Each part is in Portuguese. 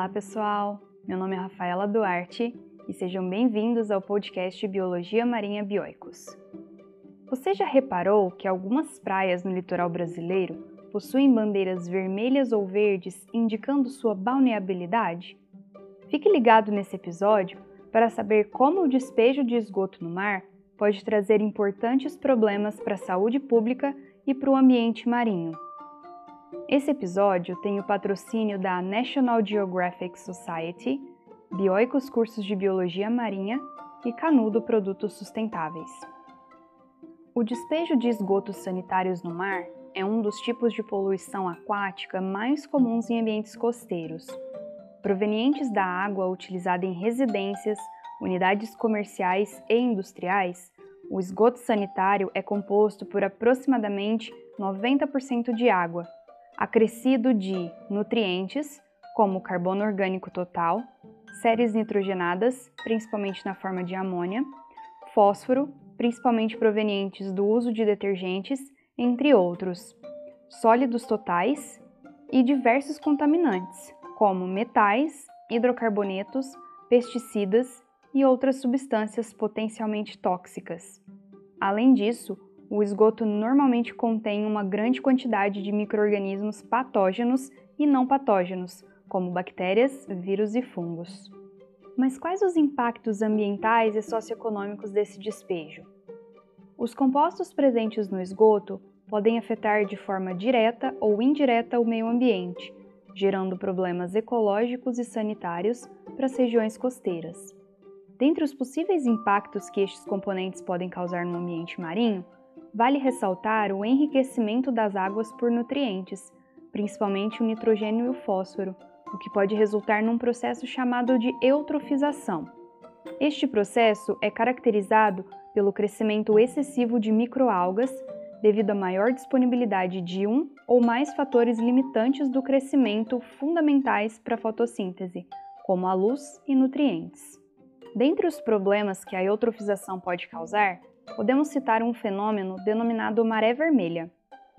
Olá, pessoal! Meu nome é Rafaela Duarte e sejam bem-vindos ao podcast Biologia Marinha Bioicos. Você já reparou que algumas praias no litoral brasileiro possuem bandeiras vermelhas ou verdes indicando sua balneabilidade? Fique ligado nesse episódio para saber como o despejo de esgoto no mar pode trazer importantes problemas para a saúde pública e para o ambiente marinho. Esse episódio tem o patrocínio da National Geographic Society, Bioicos Cursos de Biologia Marinha e Canudo Produtos Sustentáveis. O despejo de esgotos sanitários no mar é um dos tipos de poluição aquática mais comuns em ambientes costeiros. Provenientes da água utilizada em residências, unidades comerciais e industriais, o esgoto sanitário é composto por aproximadamente 90% de água acrescido de nutrientes, como carbono orgânico total, séries nitrogenadas, principalmente na forma de amônia, fósforo, principalmente provenientes do uso de detergentes, entre outros, sólidos totais e diversos contaminantes, como metais, hidrocarbonetos, pesticidas e outras substâncias potencialmente tóxicas. Além disso, o esgoto normalmente contém uma grande quantidade de microorganismos patógenos e não patógenos, como bactérias, vírus e fungos. Mas quais os impactos ambientais e socioeconômicos desse despejo? Os compostos presentes no esgoto podem afetar de forma direta ou indireta o meio ambiente, gerando problemas ecológicos e sanitários para as regiões costeiras. Dentre os possíveis impactos que estes componentes podem causar no ambiente marinho, Vale ressaltar o enriquecimento das águas por nutrientes, principalmente o nitrogênio e o fósforo, o que pode resultar num processo chamado de eutrofização. Este processo é caracterizado pelo crescimento excessivo de microalgas devido à maior disponibilidade de um ou mais fatores limitantes do crescimento fundamentais para a fotossíntese, como a luz e nutrientes. Dentre os problemas que a eutrofização pode causar, podemos citar um fenômeno denominado maré vermelha.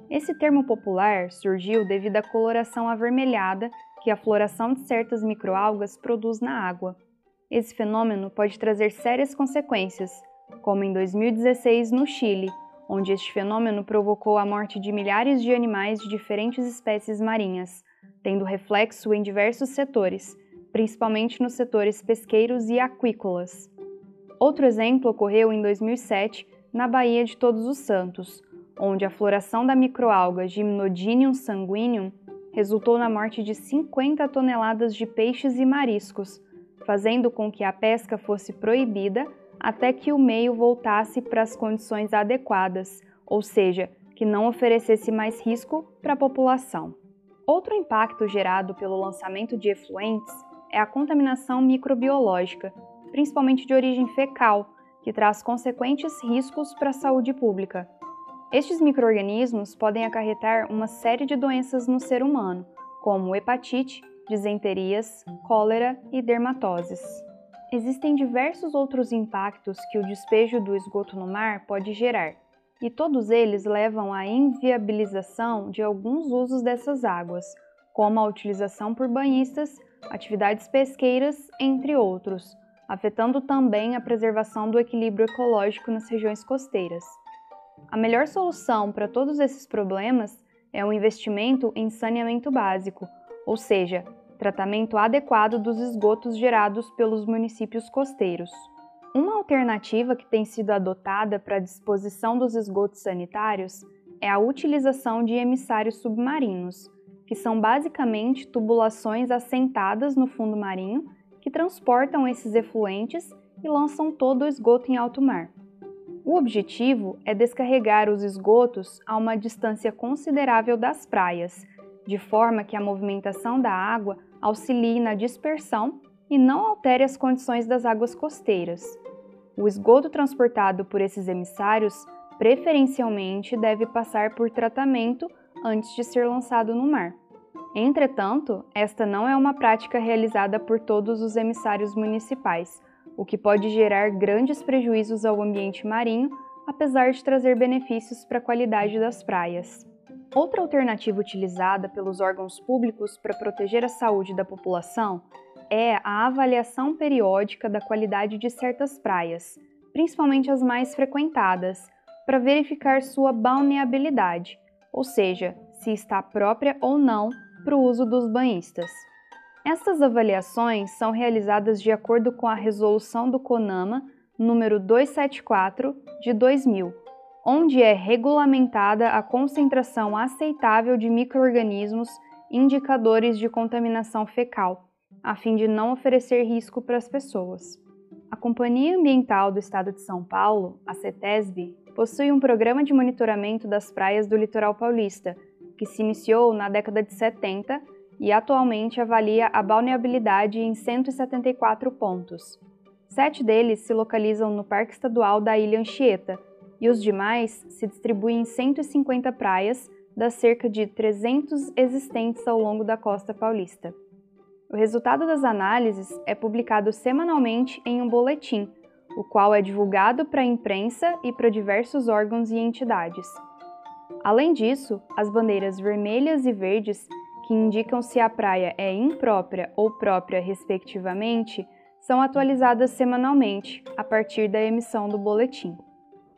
Esse termo popular surgiu devido à coloração avermelhada que a floração de certas microalgas produz na água. Esse fenômeno pode trazer sérias consequências, como em 2016 no Chile, onde este fenômeno provocou a morte de milhares de animais de diferentes espécies marinhas, tendo reflexo em diversos setores, principalmente nos setores pesqueiros e aquícolas. Outro exemplo ocorreu em 2007 na Baía de Todos os Santos, onde a floração da microalga Gymnodinium sanguineum resultou na morte de 50 toneladas de peixes e mariscos, fazendo com que a pesca fosse proibida até que o meio voltasse para as condições adequadas, ou seja, que não oferecesse mais risco para a população. Outro impacto gerado pelo lançamento de efluentes é a contaminação microbiológica, principalmente de origem fecal, que traz consequentes riscos para a saúde pública. Estes microorganismos podem acarretar uma série de doenças no ser humano, como hepatite, disenterias, cólera e dermatoses. Existem diversos outros impactos que o despejo do esgoto no mar pode gerar, e todos eles levam à inviabilização de alguns usos dessas águas, como a utilização por banhistas, atividades pesqueiras, entre outros, afetando também a preservação do equilíbrio ecológico nas regiões costeiras. A melhor solução para todos esses problemas é o investimento em saneamento básico, ou seja, tratamento adequado dos esgotos gerados pelos municípios costeiros. Uma alternativa que tem sido adotada para a disposição dos esgotos sanitários é a utilização de emissários submarinos, que são basicamente tubulações assentadas no fundo marinho que transportam esses efluentes e lançam todo o esgoto em alto mar. O objetivo é descarregar os esgotos a uma distância considerável das praias, de forma que a movimentação da água auxilie na dispersão e não altere as condições das águas costeiras. O esgoto transportado por esses emissários preferencialmente deve passar por tratamento antes de ser lançado no mar. Entretanto, esta não é uma prática realizada por todos os emissários municipais, o que pode gerar grandes prejuízos ao ambiente marinho, apesar de trazer benefícios para a qualidade das praias. Outra alternativa utilizada pelos órgãos públicos para proteger a saúde da população é a avaliação periódica da qualidade de certas praias, principalmente as mais frequentadas, para verificar sua balneabilidade, ou seja, se está própria ou não para o uso dos banhistas. Estas avaliações são realizadas de acordo com a resolução do CONAMA número 274 de 2000, onde é regulamentada a concentração aceitável de microorganismos indicadores de contaminação fecal, a fim de não oferecer risco para as pessoas. A Companhia Ambiental do Estado de São Paulo, a CETESB, possui um programa de monitoramento das praias do litoral paulista, que se iniciou na década de 70 e atualmente avalia a balneabilidade em 174 pontos. Sete deles se localizam no Parque Estadual da Ilha Anchieta, e os demais se distribuem em 150 praias das cerca de 300 existentes ao longo da costa paulista. O resultado das análises é publicado semanalmente em um boletim, o qual é divulgado para a imprensa e para diversos órgãos e entidades. Além disso, as bandeiras vermelhas e verdes, que indicam se a praia é imprópria ou própria, respectivamente, são atualizadas semanalmente a partir da emissão do boletim.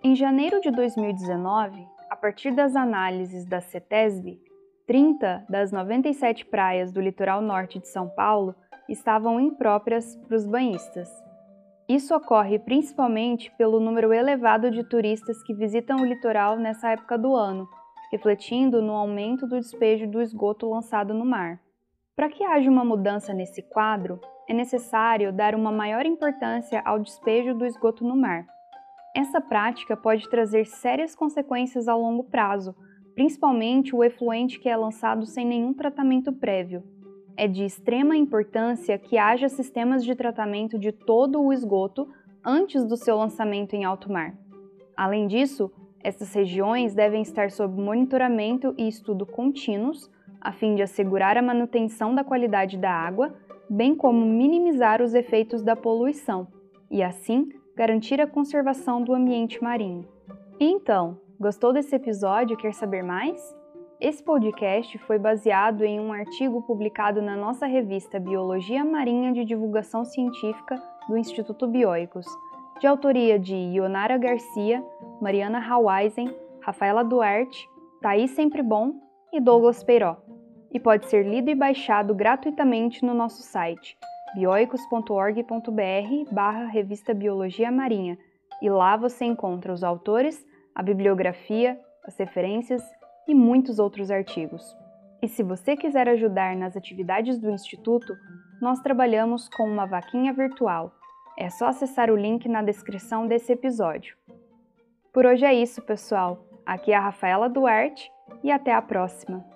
Em janeiro de 2019, a partir das análises da CETESB, 30 das 97 praias do litoral norte de São Paulo estavam impróprias para os banhistas. Isso ocorre principalmente pelo número elevado de turistas que visitam o litoral nessa época do ano, refletindo no aumento do despejo do esgoto lançado no mar. Para que haja uma mudança nesse quadro, é necessário dar uma maior importância ao despejo do esgoto no mar essa prática pode trazer sérias consequências a longo prazo, principalmente o efluente que é lançado sem nenhum tratamento prévio. É de extrema importância que haja sistemas de tratamento de todo o esgoto antes do seu lançamento em alto mar. Além disso, essas regiões devem estar sob monitoramento e estudo contínuos, a fim de assegurar a manutenção da qualidade da água, bem como minimizar os efeitos da poluição, e assim garantir a conservação do ambiente marinho. Então, gostou desse episódio e quer saber mais? Esse podcast foi baseado em um artigo publicado na nossa revista Biologia Marinha de Divulgação Científica do Instituto Bioicos, de autoria de Ionara Garcia, Mariana Hawaisen, Rafaela Duarte, Thaís Sempre Bom e Douglas Peiró, e pode ser lido e baixado gratuitamente no nosso site bioicos.org.br barra revista Biologia Marinha. E lá você encontra os autores, a bibliografia, as referências e muitos outros artigos. E se você quiser ajudar nas atividades do Instituto, nós trabalhamos com uma vaquinha virtual. É só acessar o link na descrição desse episódio. Por hoje é isso, pessoal. Aqui é a Rafaela Duarte e até a próxima!